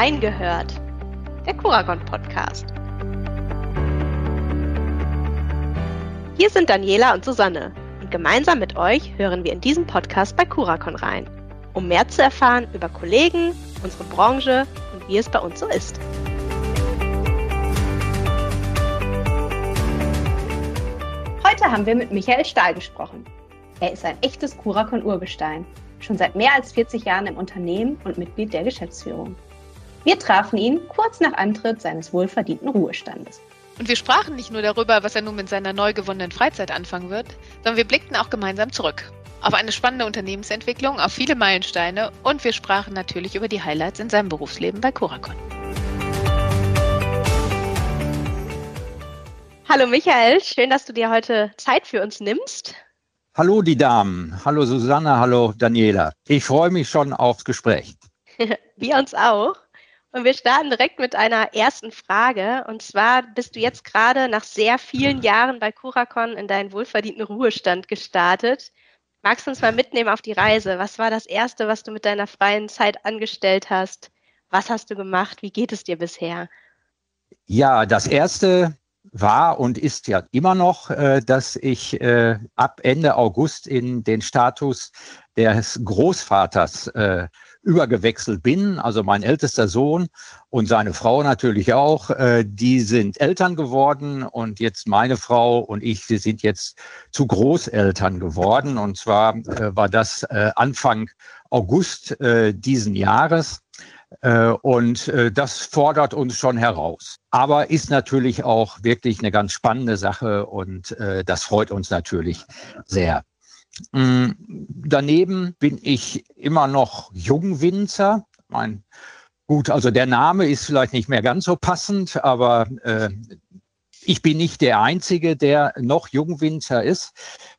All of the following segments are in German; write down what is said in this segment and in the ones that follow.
Reingehört, der Kuragon Podcast. Hier sind Daniela und Susanne und gemeinsam mit euch hören wir in diesem Podcast bei Kurakon rein, um mehr zu erfahren über Kollegen, unsere Branche und wie es bei uns so ist. Heute haben wir mit Michael Stahl gesprochen. Er ist ein echtes Kurakon-Urgestein, schon seit mehr als 40 Jahren im Unternehmen und Mitglied der Geschäftsführung. Wir trafen ihn kurz nach Antritt seines wohlverdienten Ruhestandes. Und wir sprachen nicht nur darüber, was er nun mit seiner neu gewonnenen Freizeit anfangen wird, sondern wir blickten auch gemeinsam zurück. Auf eine spannende Unternehmensentwicklung, auf viele Meilensteine und wir sprachen natürlich über die Highlights in seinem Berufsleben bei Curacon. Hallo Michael, schön, dass du dir heute Zeit für uns nimmst. Hallo die Damen, hallo Susanne, hallo Daniela. Ich freue mich schon aufs Gespräch. Wir uns auch. Und wir starten direkt mit einer ersten Frage. Und zwar bist du jetzt gerade nach sehr vielen Jahren bei Curacon in deinen wohlverdienten Ruhestand gestartet. Magst du uns mal mitnehmen auf die Reise? Was war das Erste, was du mit deiner freien Zeit angestellt hast? Was hast du gemacht? Wie geht es dir bisher? Ja, das Erste, war und ist ja immer noch, äh, dass ich äh, ab Ende August in den Status des Großvaters äh, übergewechselt bin. Also mein ältester Sohn und seine Frau natürlich auch, die sind Eltern geworden und jetzt meine Frau und ich, wir sind jetzt zu Großeltern geworden. Und zwar war das Anfang August diesen Jahres. Äh, und äh, das fordert uns schon heraus. Aber ist natürlich auch wirklich eine ganz spannende Sache und äh, das freut uns natürlich sehr. Mm, daneben bin ich immer noch Jungwinzer. Mein, gut, also der Name ist vielleicht nicht mehr ganz so passend, aber äh, ich bin nicht der Einzige, der noch Jungwinzer ist.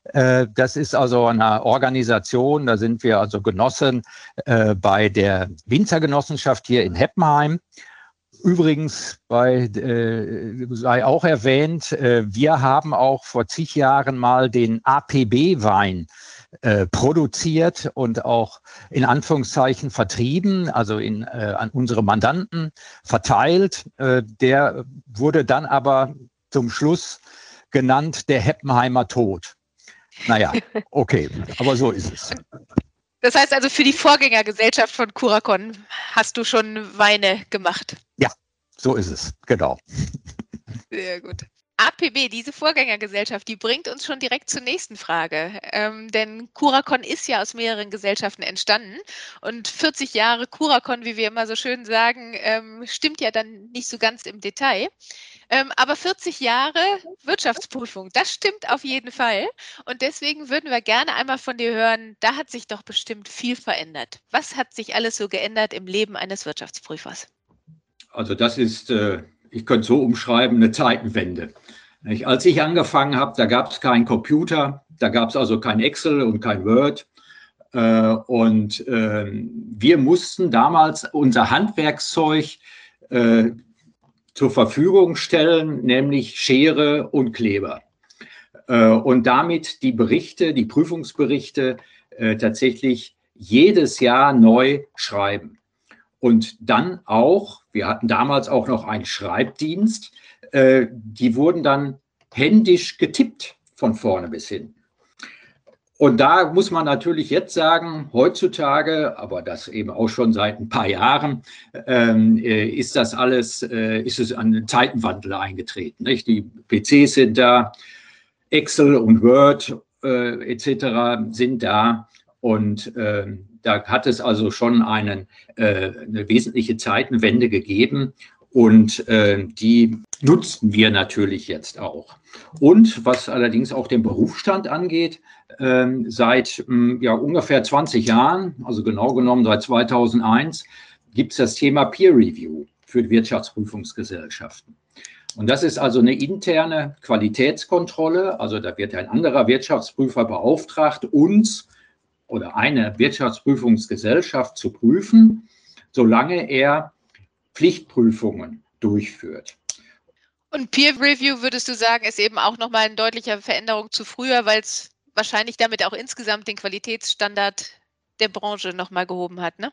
Äh, das ist also eine Organisation, da sind wir also Genossen äh, bei der Winzergenossenschaft hier in Heppenheim. Übrigens bei, äh, sei auch erwähnt, äh, wir haben auch vor zig Jahren mal den APB-Wein produziert und auch in Anführungszeichen vertrieben, also in, äh, an unsere Mandanten verteilt. Äh, der wurde dann aber zum Schluss genannt der Heppenheimer Tod. Naja, okay, aber so ist es. Das heißt also, für die Vorgängergesellschaft von Curacon hast du schon Weine gemacht. Ja, so ist es, genau. Sehr gut. APB, diese Vorgängergesellschaft, die bringt uns schon direkt zur nächsten Frage. Ähm, denn Curacon ist ja aus mehreren Gesellschaften entstanden. Und 40 Jahre Curacon, wie wir immer so schön sagen, ähm, stimmt ja dann nicht so ganz im Detail. Ähm, aber 40 Jahre Wirtschaftsprüfung, das stimmt auf jeden Fall. Und deswegen würden wir gerne einmal von dir hören, da hat sich doch bestimmt viel verändert. Was hat sich alles so geändert im Leben eines Wirtschaftsprüfers? Also das ist, äh, ich könnte so umschreiben, eine Zeitenwende. Als ich angefangen habe, da gab es keinen Computer, da gab es also kein Excel und kein Word. Äh, und ähm, wir mussten damals unser Handwerkszeug äh, zur Verfügung stellen, nämlich Schere und Kleber. Äh, und damit die Berichte, die Prüfungsberichte tatsächlich jedes Jahr neu schreiben. Und dann auch, wir hatten damals auch noch einen Schreibdienst, äh, die wurden dann händisch getippt von vorne bis hin. Und da muss man natürlich jetzt sagen, heutzutage, aber das eben auch schon seit ein paar Jahren, ähm, äh, ist das alles, äh, ist es an den Zeitenwandel eingetreten. Nicht? Die PCs sind da, Excel und Word äh, etc. sind da und äh, da hat es also schon einen, äh, eine wesentliche Zeitenwende gegeben. Und äh, die nutzen wir natürlich jetzt auch. Und was allerdings auch den Berufsstand angeht, äh, seit mh, ja, ungefähr 20 Jahren, also genau genommen seit 2001, gibt es das Thema Peer Review für Wirtschaftsprüfungsgesellschaften. Und das ist also eine interne Qualitätskontrolle. Also da wird ein anderer Wirtschaftsprüfer beauftragt, uns oder eine Wirtschaftsprüfungsgesellschaft zu prüfen, solange er Pflichtprüfungen durchführt. Und Peer Review würdest du sagen, ist eben auch nochmal eine deutliche Veränderung zu früher, weil es wahrscheinlich damit auch insgesamt den Qualitätsstandard der Branche nochmal gehoben hat, ne?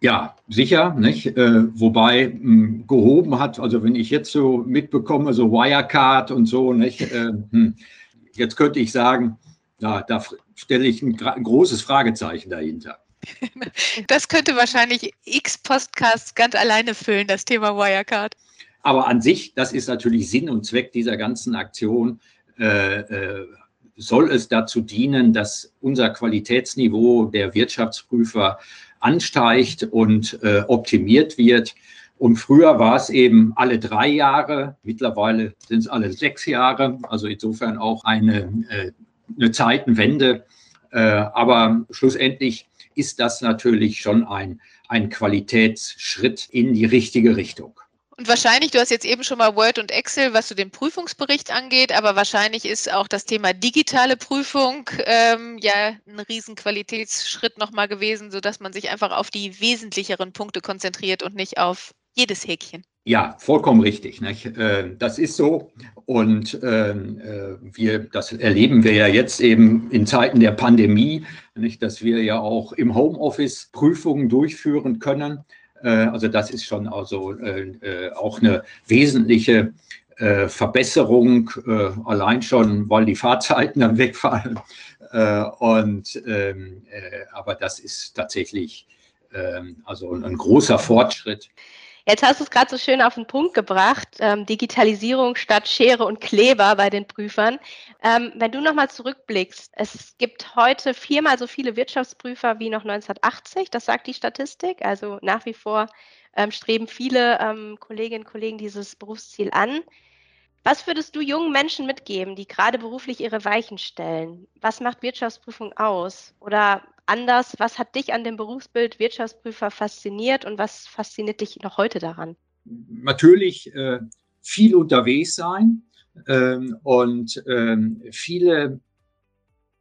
Ja, sicher, nicht? Äh, wobei mh, hm, gehoben hat, also wenn ich jetzt so mitbekomme, so Wirecard und so, nicht? Äh, hm, jetzt könnte ich sagen, ja, da stelle ich ein, ein großes Fragezeichen dahinter. Das könnte wahrscheinlich x Podcasts ganz alleine füllen, das Thema Wirecard. Aber an sich, das ist natürlich Sinn und Zweck dieser ganzen Aktion, äh, äh, soll es dazu dienen, dass unser Qualitätsniveau der Wirtschaftsprüfer ansteigt und äh, optimiert wird. Und früher war es eben alle drei Jahre, mittlerweile sind es alle sechs Jahre, also insofern auch eine, äh, eine Zeitenwende. Äh, aber schlussendlich ist das natürlich schon ein, ein Qualitätsschritt in die richtige Richtung. Und wahrscheinlich, du hast jetzt eben schon mal Word und Excel, was so den Prüfungsbericht angeht, aber wahrscheinlich ist auch das Thema digitale Prüfung ähm, ja ein Riesenqualitätsschritt nochmal gewesen, sodass man sich einfach auf die wesentlicheren Punkte konzentriert und nicht auf jedes Häkchen. Ja, vollkommen richtig. Nicht? Äh, das ist so. Und ähm, äh, wir, das erleben wir ja jetzt eben in Zeiten der Pandemie, nicht, dass wir ja auch im Homeoffice Prüfungen durchführen können. Äh, also das ist schon also auch eine wesentliche Verbesserung, allein schon, weil die Fahrzeiten dann wegfallen. und, ähm, aber das ist tatsächlich ähm, also ein großer Fortschritt. Jetzt hast du es gerade so schön auf den Punkt gebracht, ähm, Digitalisierung statt Schere und Kleber bei den Prüfern. Ähm, wenn du nochmal zurückblickst, es gibt heute viermal so viele Wirtschaftsprüfer wie noch 1980, das sagt die Statistik. Also nach wie vor ähm, streben viele ähm, Kolleginnen und Kollegen dieses Berufsziel an. Was würdest du jungen Menschen mitgeben, die gerade beruflich ihre Weichen stellen? Was macht Wirtschaftsprüfung aus? Oder anders, was hat dich an dem Berufsbild Wirtschaftsprüfer fasziniert und was fasziniert dich noch heute daran? Natürlich äh, viel unterwegs sein ähm, und ähm, viele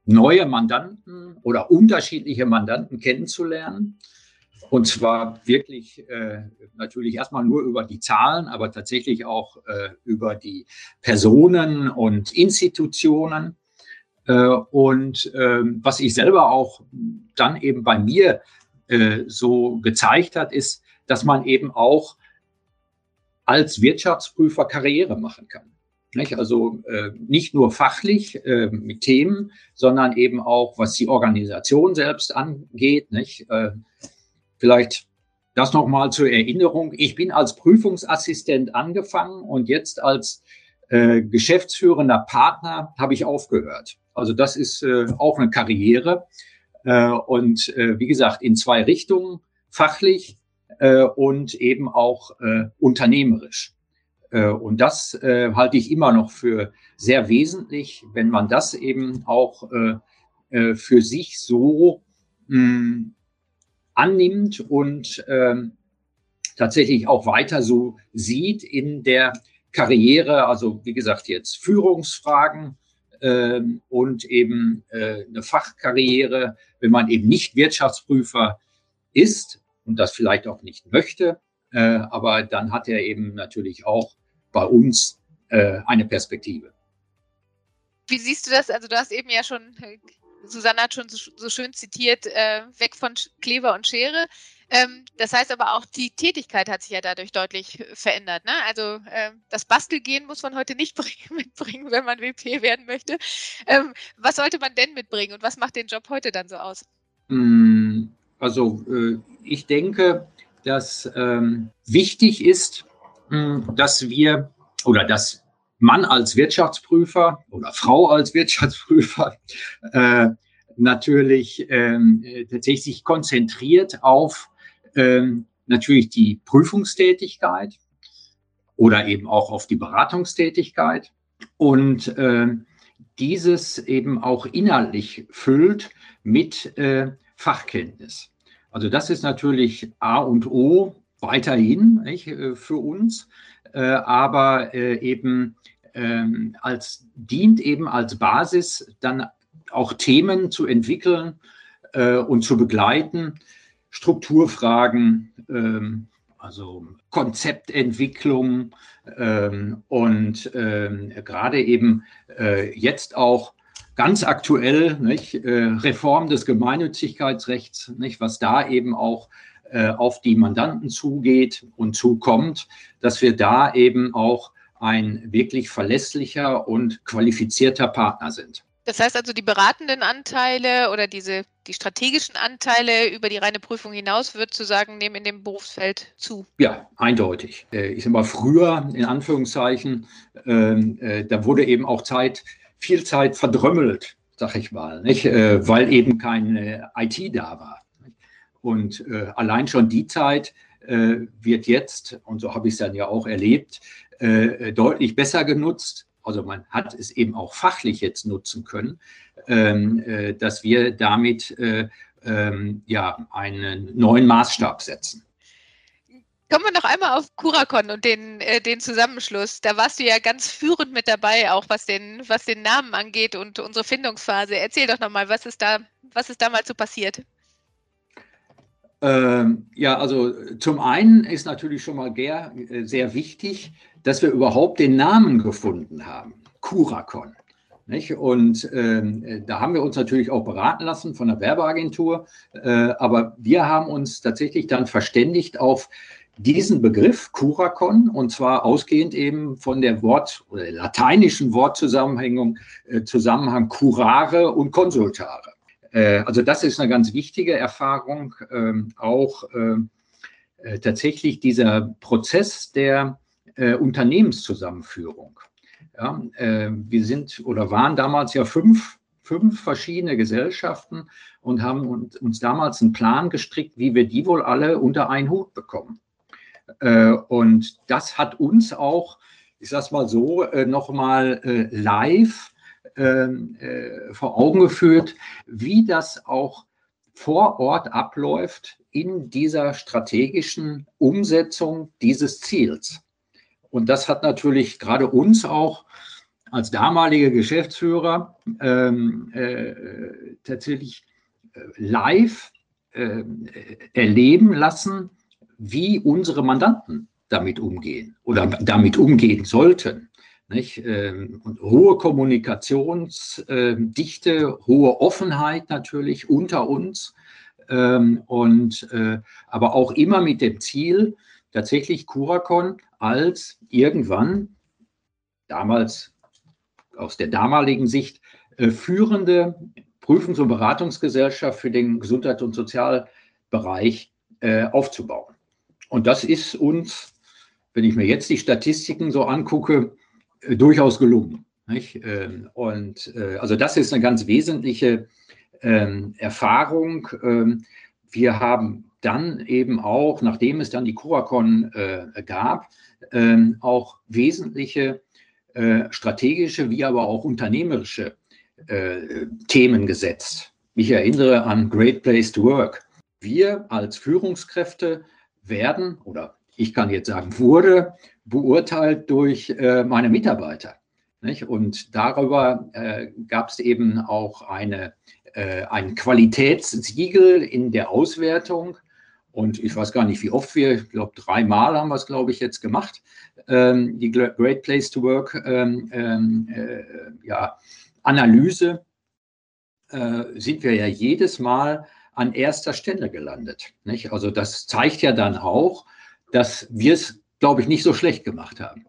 neue Mandanten oder unterschiedliche Mandanten kennenzulernen. Und zwar wirklich äh, natürlich erstmal nur über die Zahlen, aber tatsächlich auch äh, über die Personen und Institutionen. Äh, und ähm, was ich selber auch dann eben bei mir äh, so gezeigt hat, ist, dass man eben auch als Wirtschaftsprüfer Karriere machen kann. Also äh, nicht nur fachlich mit Themen, sondern eben auch, was die Organisation selbst angeht. Vielleicht das nochmal zur Erinnerung. Ich bin als Prüfungsassistent angefangen und jetzt als äh, geschäftsführender Partner habe ich aufgehört. Also das ist äh, auch eine Karriere. Äh, und äh, wie gesagt, in zwei Richtungen, fachlich äh, und eben auch äh, unternehmerisch. Äh, und das äh, halte ich immer noch für sehr wesentlich, wenn man das eben auch äh, äh, für sich so mh, hm, annimmt und äh, tatsächlich auch weiter so sieht in der Karriere, also wie gesagt jetzt Führungsfragen, ähm, und eben äh, eine Fachkarriere, wenn man eben nicht Wirtschaftsprüfer ist und das vielleicht auch nicht möchte, äh, aber dann hat er eben natürlich auch bei uns äh, eine Perspektive. Wie siehst du das? Also du hast eben ja schon, Susanne hat schon so, so schön zitiert, äh, weg von Kleber und Schere. Ähm, das heißt aber auch, die Tätigkeit hat sich ja dadurch deutlich verändert. Ne? Also ähm, das Bastelgehen muss man heute nicht mitbringen, wenn man WP werden möchte. Ähm, was sollte man denn mitbringen und was macht den Job heute dann so aus? Hm, also äh, ich denke, dass ähm, wichtig ist, mh, hm, dass wir oder dass Mann als Wirtschaftsprüfer oder Frau als Wirtschaftsprüfer äh, natürlich ähm, tatsächlich sich konzentriert auf ähm, natürlich die Prüfungstätigkeit oder eben auch auf die Beratungstätigkeit und äh, dieses eben auch inhaltlich füllt mit äh, Fachkenntnis. Also das ist natürlich A und O weiterhin nicht, äh, für uns, äh, aber äh, eben ähm, als dient eben als Basis dann auch Themen zu entwickeln äh, und zu begleiten, Strukturfragen, ähm, also Konzeptentwicklung ähm, und ähm, gerade eben äh, jetzt auch ganz aktuell, nicht, äh, Reform des Gemeinnützigkeitsrechts, nicht, was da eben auch äh, auf die Mandanten zugeht und zukommt, dass wir da eben auch ein wirklich verlässlicher und qualifizierter Partner sind. Das heißt also, die beratenden Anteile oder diese, die strategischen Anteile über die reine Prüfung hinaus, wird zu sagen, nehmen in dem Berufsfeld zu. Ja, eindeutig. Äh, ich sage mal, früher, in Anführungszeichen, ähm, äh, da wurde eben auch Zeit, viel Zeit verdrömmelt, sag ich mal, nicht? Äh, weil eben keine IT da war. Und allein schon die Zeit wird jetzt, und so habe ich es dann ja auch erlebt, deutlich besser genutzt also man hat es eben auch fachlich jetzt nutzen können, ähm, äh, dass wir damit äh, ähm, ja einen neuen Maßstab setzen. Kommen wir noch einmal auf Curacon und den, äh, den Zusammenschluss. Da warst du ja ganz führend mit dabei, auch was den, was den Namen angeht und unsere Findungsphase. Erzähl doch nochmal, was ist da, was ist damals so passiert? Ähm, ja, also zum einen ist natürlich schon mal sehr, äh, sehr wichtig, dass wir überhaupt den Namen gefunden haben, Curacon. Nicht? Und ähm, da haben wir uns natürlich auch beraten lassen von der Werbeagentur, äh, aber wir haben uns tatsächlich dann verständigt auf diesen Begriff Curacon und zwar ausgehend eben von der Wort oder der lateinischen Wortzusammenhängung äh, Zusammenhang curare und consultare. Äh, also das ist eine ganz wichtige Erfahrung, ähm, auch ähm, äh, tatsächlich dieser Prozess der äh, Unternehmenszusammenführung. Ja, äh, wir sind oder waren damals ja fünf, fünf verschiedene Gesellschaften und haben uns damals einen Plan gestrickt, wie wir die wohl alle unter einen Hut bekommen. Äh, und das hat uns auch, ich sage es mal so, äh, nochmal äh, live äh, vor Augen geführt, wie das auch vor Ort abläuft in dieser strategischen Umsetzung dieses Ziels. Und das hat natürlich gerade uns auch als damalige Geschäftsführer ähm, äh, tatsächlich äh, live äh, erleben lassen, wie unsere Mandanten damit umgehen oder damit umgehen sollten. Nicht? Ähm, und hohe Kommunikationsdichte, ähm, hohe Offenheit natürlich unter uns ähm, und äh, aber auch immer mit dem Ziel, tatsächlich Curacon als irgendwann, damals aus der damaligen Sicht, äh, führende Prüfungs- und Beratungsgesellschaft für den Gesundheits- und Sozialbereich äh, aufzubauen. Und das ist uns, wenn ich mir jetzt die Statistiken so angucke, durchaus gelungen. Ähm, und äh, also das ist eine ganz wesentliche ähm, Erfahrung. Ähm, wir haben dann eben auch, nachdem es dann die Curacon äh, gab, auch wesentliche strategische wie aber auch unternehmerische Themen gesetzt. Ich erinnere an Great Place to Work. Wir als Führungskräfte werden oder ich kann jetzt sagen, wurde beurteilt durch äh, meine Mitarbeiter. Nicht? Und darüber äh, gab es eben auch eine, äh, ein Qualitätssiegel in der Auswertung. Und ich weiß gar nicht, wie oft wir, ich glaube, dreimal haben wir es, glaube ich, jetzt gemacht, ähm, die Great Place to Work ähm, ähm äh, ja, Analyse, äh, sind wir ja jedes Mal an erster Stelle gelandet. Nicht? Also das zeigt ja dann auch, dass wir es, glaube ich, nicht so schlecht gemacht haben.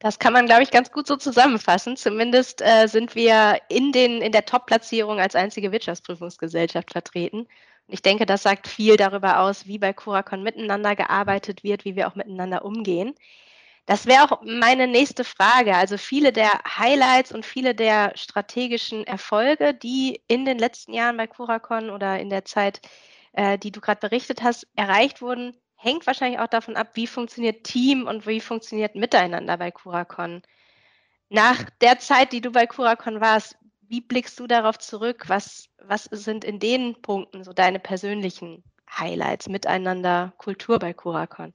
Das kann man, glaube ich, ganz gut so zusammenfassen. Zumindest äh, sind wir in, den, in der Top-Platzierung als einzige Wirtschaftsprüfungsgesellschaft vertreten. Und ich denke, das sagt viel darüber aus, wie bei Curacon miteinander gearbeitet wird, wie wir auch miteinander umgehen. Das wäre auch meine nächste Frage. Also viele der Highlights und viele der strategischen Erfolge, die in den letzten Jahren bei Curacon oder in der Zeit, äh, die du gerade berichtet hast, erreicht wurden, hängt wahrscheinlich auch davon ab, wie funktioniert Team und wie funktioniert Miteinander bei Curacon. Nach der Zeit, die du bei Curacon warst, wie blickst du darauf zurück? Was, was sind in den Punkten so deine persönlichen Highlights, Miteinander, Kultur bei Curacon?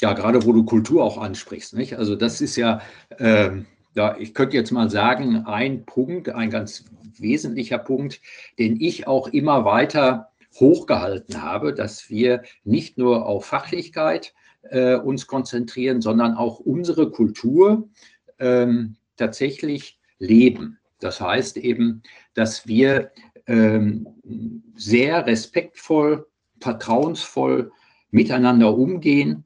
Ja, gerade wo du Kultur auch ansprichst. Nicht? Also das ist ja, ähm, ja, ich könnte jetzt mal sagen, ein Punkt, ein ganz wesentlicher Punkt, den ich auch immer weiter hochgehalten habe, dass wir nicht nur auf Fachlichkeit äh, uns konzentrieren, sondern auch unsere Kultur ähm, tatsächlich leben. Das heißt eben, dass wir ähm, sehr respektvoll, vertrauensvoll miteinander umgehen,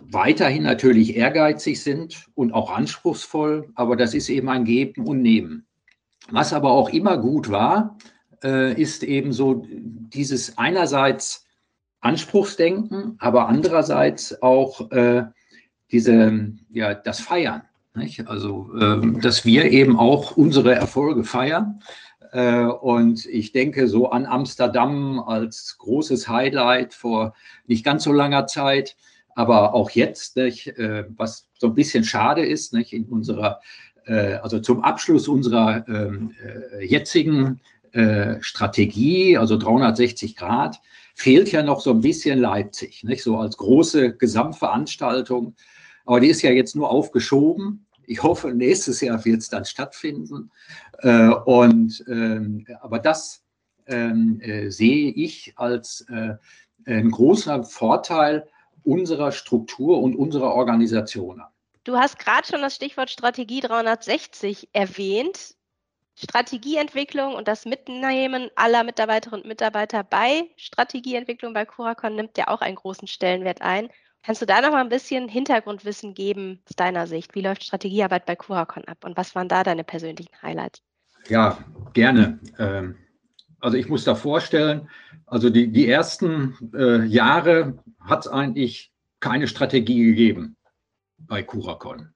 weiterhin natürlich ehrgeizig sind und auch anspruchsvoll, aber das ist eben ein Geben und Nehmen. Was aber auch immer gut war, äh, ist eben so dieses einerseits Anspruchsdenken, aber andererseits auch äh, diese, ja, das Feiern. Nicht? Also, äh, dass wir eben auch unsere Erfolge feiern. Äh, und ich denke so an Amsterdam als großes Highlight vor nicht ganz so langer Zeit, aber auch jetzt, nicht? Äh, was so ein bisschen schade ist, nicht? in unserer, äh, also zum Abschluss unserer ähm, äh, jetzigen äh, Strategie, also 360 Grad, fehlt ja noch so ein bisschen Leipzig, nicht so als große Gesamtveranstaltung. Aber die ist ja jetzt nur aufgeschoben. Ich hoffe, nächstes Jahr wird es dann stattfinden. Äh, und, ähm, aber das ähm, äh, sehe ich als äh, einen großen Vorteil unserer Struktur und unserer Organisation an. Du hast gerade schon das Stichwort Strategie 360 erwähnt. Strategieentwicklung und das Mitnehmen aller Mitarbeiterinnen und Mitarbeiter bei Strategieentwicklung bei Curacon nimmt ja auch einen großen Stellenwert ein. Kannst du da noch mal ein bisschen Hintergrundwissen geben aus deiner Sicht? Wie läuft Strategiearbeit bei Curacon ab und was waren da deine persönlichen Highlights? Ja, gerne. Ähm, also ich muss da vorstellen, also die, die ersten äh, Jahre hat es eigentlich keine Strategie gegeben bei Curacon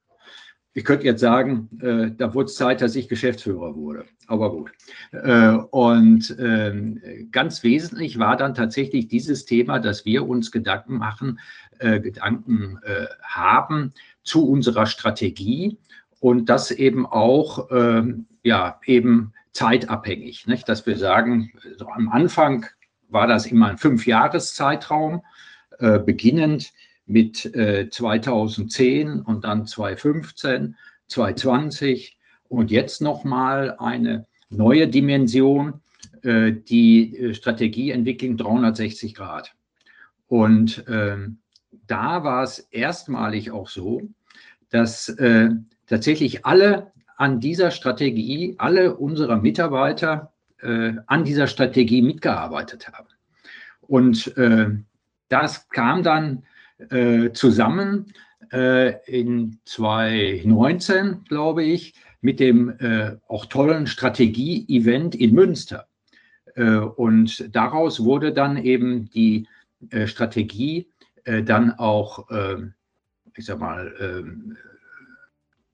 ich könnte jetzt sagen, äh, da wurde es Zeit, dass ich Geschäftsführer wurde. Aber gut. Äh, und äh, ganz wesentlich war dann tatsächlich dieses Thema, dass wir uns Gedanken machen, äh, Gedanken äh, haben zu unserer Strategie und das eben auch, ähm, ja, eben zeitabhängig. Nicht? Dass wir sagen, so am Anfang war das immer ein Fünfjahreszeitraum, äh, beginnend mit äh, 2010 und dann 2015, 2020 und jetzt nochmal eine neue Dimension, äh, die äh, Strategieentwicklung 360 Grad. Und ähm, da war es erstmalig auch so, dass äh, tatsächlich alle an dieser Strategie, alle unserer Mitarbeiter äh, an dieser Strategie mitgearbeitet haben. Und äh, das kam dann äh, zusammen äh, in 2019, glaube ich, mit dem äh, auch tollen Strategie-Event in Münster. Äh, und daraus wurde dann eben die Strategie dann auch, ich sag mal,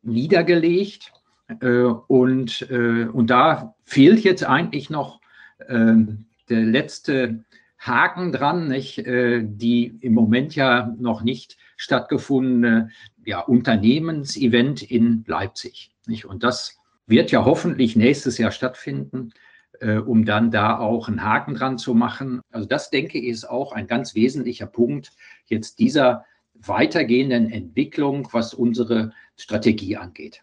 niedergelegt. und, und da fehlt jetzt eigentlich noch der letzte Haken dran, nicht, äh, die im Moment ja noch nicht stattgefundene ja, Unternehmensevent in Leipzig. Nicht? Und das wird ja hoffentlich nächstes Jahr stattfinden, äh, um dann da auch einen Haken dran zu machen. Also das denke ich ist auch ein ganz wesentlicher Punkt jetzt dieser weitergehenden Entwicklung, was unsere Strategie angeht.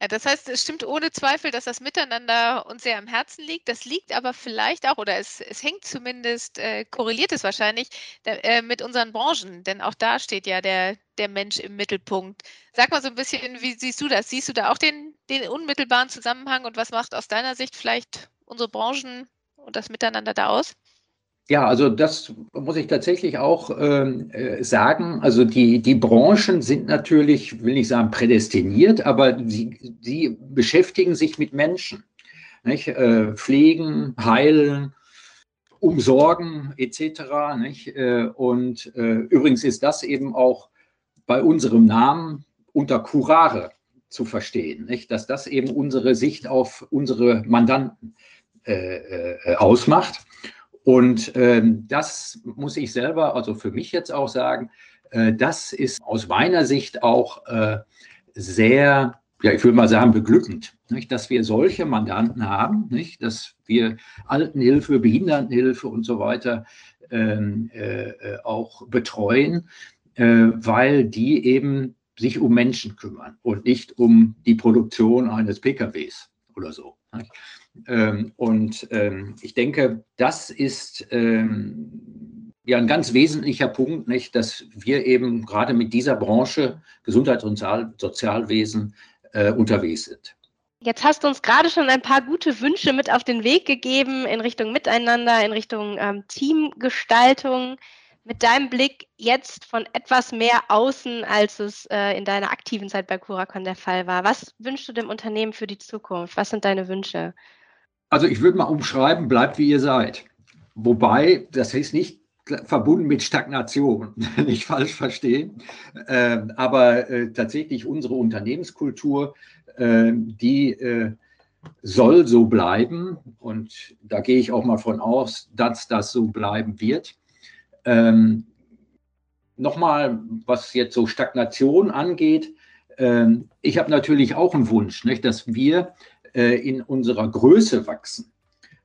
Ja, das heißt, es stimmt ohne Zweifel, dass das Miteinander uns sehr am Herzen liegt. Das liegt aber vielleicht auch, oder es, es hängt zumindest, äh, korreliert es wahrscheinlich äh, mit unseren Branchen, denn auch da steht ja der, der Mensch im Mittelpunkt. Sag mal so ein bisschen, wie siehst du das? Siehst du da auch den, den unmittelbaren Zusammenhang und was macht aus deiner Sicht vielleicht unsere Branchen und das Miteinander da aus? Ja, also das muss ich tatsächlich auch ähm, äh, sagen. Also die, die Branchen sind natürlich, will nicht sagen prädestiniert, aber sie, sie beschäftigen sich mit Menschen. Nicht? Äh, pflegen, heilen, umsorgen etc. Nicht? Äh, und äh, übrigens ist das eben auch bei unserem Namen unter Curare zu verstehen, nicht? dass das eben unsere Sicht auf unsere Mandanten äh, äh, ausmacht. Und ähm, das muss ich selber, also für mich jetzt auch sagen, äh, das ist aus meiner Sicht auch äh, sehr, ja, ich würde mal sagen, beglückend, nicht? dass wir solche Mandanten haben, nicht? dass wir Altenhilfe, Behindertenhilfe und so weiter ähm, äh, äh auch betreuen, äh, weil die eben sich um Menschen kümmern und nicht um die Produktion eines PKWs oder so. Ähm, und ähm, ich denke, das ist ähm, ja ein ganz wesentlicher Punkt, nicht, dass wir eben gerade mit dieser Branche Gesundheits- und Sozialwesen äh, unterwegs sind. Jetzt hast du uns gerade schon ein paar gute Wünsche mit auf den Weg gegeben in Richtung Miteinander, in Richtung ähm, Teamgestaltung. Mit deinem Blick jetzt von etwas mehr außen, als es äh, in deiner aktiven Zeit bei Curacon der Fall war. Was wünschst du dem Unternehmen für die Zukunft? Was sind deine Wünsche? Also ich würde mal umschreiben, bleibt wie ihr seid. Wobei, das ist nicht verbunden mit Stagnation, nicht falsch verstehen. Äh, aber äh, tatsächlich unsere Unternehmenskultur, äh, die soll so bleiben. Und da gehe ich auch mal von aus, dass das so bleiben wird. Ähm, Nochmal, was jetzt so Stagnation angeht. Ähm, ich habe natürlich auch einen Wunsch, nicht, dass wir äh, in unserer Größe wachsen.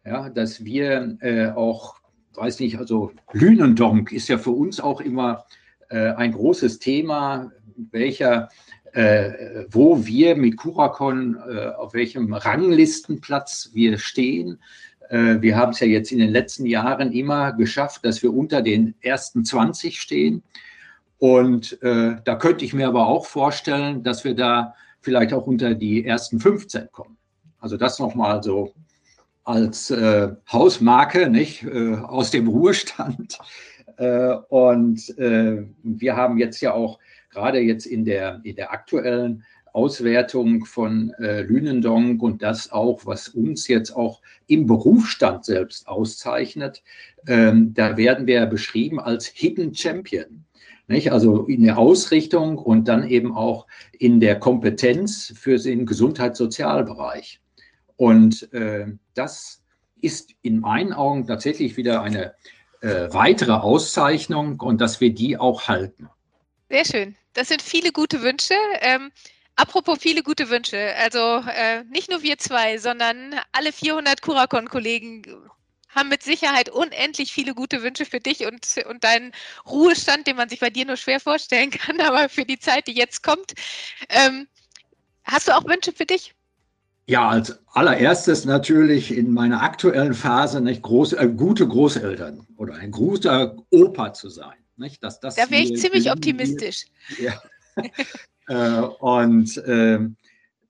Ja, dass wir äh, auch weiß nicht, also Lünendonk ist ja für uns auch immer äh, ein großes Thema, welcher, äh, wo wir mit Curacon, äh, auf welchem Ranglistenplatz wir stehen. Äh, wir haben es ja jetzt in den letzten Jahren immer geschafft, dass wir unter den ersten 20 stehen. Und äh, da könnte ich mir aber auch vorstellen, dass wir da vielleicht auch unter die ersten 15 kommen. Also das nochmal so als äh, Hausmarke, nicht, äh, aus dem Ruhestand. Äh, und äh, wir haben jetzt ja auch gerade jetzt in der, in der aktuellen Auswertung von äh, Lünendonk und das auch, was uns jetzt auch im Berufsstand selbst auszeichnet, ähm, da werden wir beschrieben als Hidden Champion. Nicht? Also in der Ausrichtung und dann eben auch in der Kompetenz für den Gesundheitssozialbereich. Und äh, das ist in meinen Augen tatsächlich wieder eine äh, weitere Auszeichnung und dass wir die auch halten. Sehr schön. Das sind viele gute Wünsche. Ähm, apropos viele gute Wünsche. Also äh, nicht nur wir zwei, sondern alle 400 Curacon-Kollegen haben mit Sicherheit unendlich viele gute Wünsche für dich und, und deinen Ruhestand, den man sich bei dir nur schwer vorstellen kann, aber für die Zeit, die jetzt kommt. Ähm, hast du auch Wünsche für dich? Ja, als allererstes natürlich in meiner aktuellen Phase nicht groß, äh, gute Großeltern oder ein guter Opa zu sein. Nicht? Dass das da wäre ich ziemlich optimistisch. Ja. äh, und äh,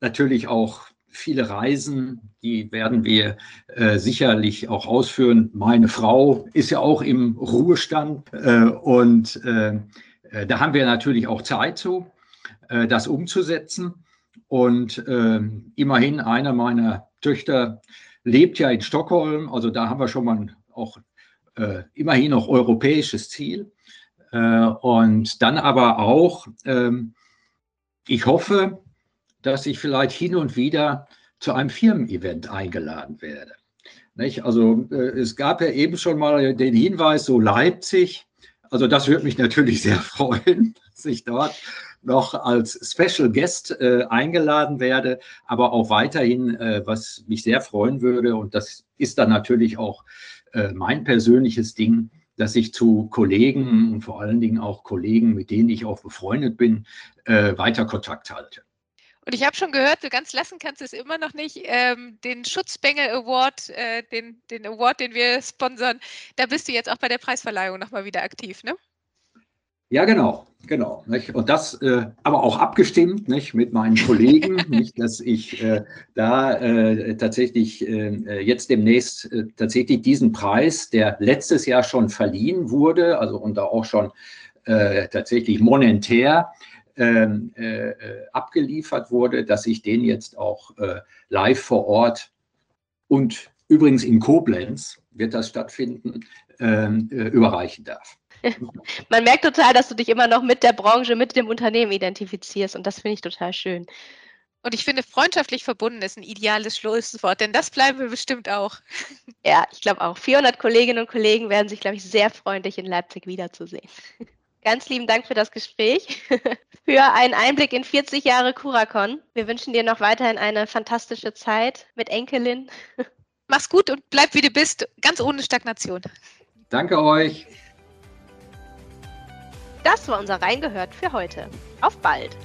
natürlich auch viele Reisen, die werden wir äh, sicherlich auch ausführen. Meine Frau ist ja auch im Ruhestand äh, und äh, da haben wir natürlich auch Zeit zu, das umzusetzen. Und äh, immerhin einer meiner Töchter lebt ja in Stockholm. Also da haben wir schon mal auch äh, immerhin noch europäisches Ziel. Äh, und dann aber auch, ähm, ich hoffe, dass ich vielleicht hin und wieder zu einem Firmen-Event eingeladen werde. Nicht? Also äh, es gab ja eben schon mal den Hinweis, so Leipzig. Also das würde mich natürlich sehr freuen, sich dort noch als Special Guest äh, eingeladen werde, aber auch weiterhin, äh, was mich sehr freuen würde, und das ist dann natürlich auch äh, mein persönliches Ding, dass ich zu Kollegen und vor allen Dingen auch Kollegen, mit denen ich auch befreundet bin, äh, weiter Kontakt halte. Und ich habe schon gehört, du ganz lassen kannst es immer noch nicht, ähm, den Schutzbengel Award, äh, den, den Award, den wir sponsern, da bist du jetzt auch bei der Preisverleihung nochmal wieder aktiv, ne? Ja, genau, genau. Nicht? Und das äh, aber auch abgestimmt nicht, mit meinen Kollegen, nicht, dass ich äh, da äh, tatsächlich äh, jetzt demnächst äh, tatsächlich diesen Preis, der letztes Jahr schon verliehen wurde, also und da auch schon äh, tatsächlich monetär ähm, abgeliefert wurde, dass ich den jetzt auch live vor Ort und übrigens in Koblenz wird das stattfinden, ähm, überreichen darf. Man merkt total, dass du dich immer noch mit der Branche, mit dem Unternehmen identifizierst und das finde ich total schön. Und ich finde, freundschaftlich verbunden ist ein ideales Schlusswort, denn das bleiben wir bestimmt auch. Ja, ich glaube auch. 400 Kolleginnen und Kollegen werden sich, glaube ich, sehr freuen, dich in Leipzig wiederzusehen. Ganz lieben Dank für das Gespräch, für einen Einblick in 40 Jahre Curacon. Wir wünschen dir noch weiterhin eine fantastische Zeit mit Enkelin. Mach's gut und bleib wie du bist, ganz ohne Stagnation. Danke euch. Das war unser Reingehört für heute. Auf bald!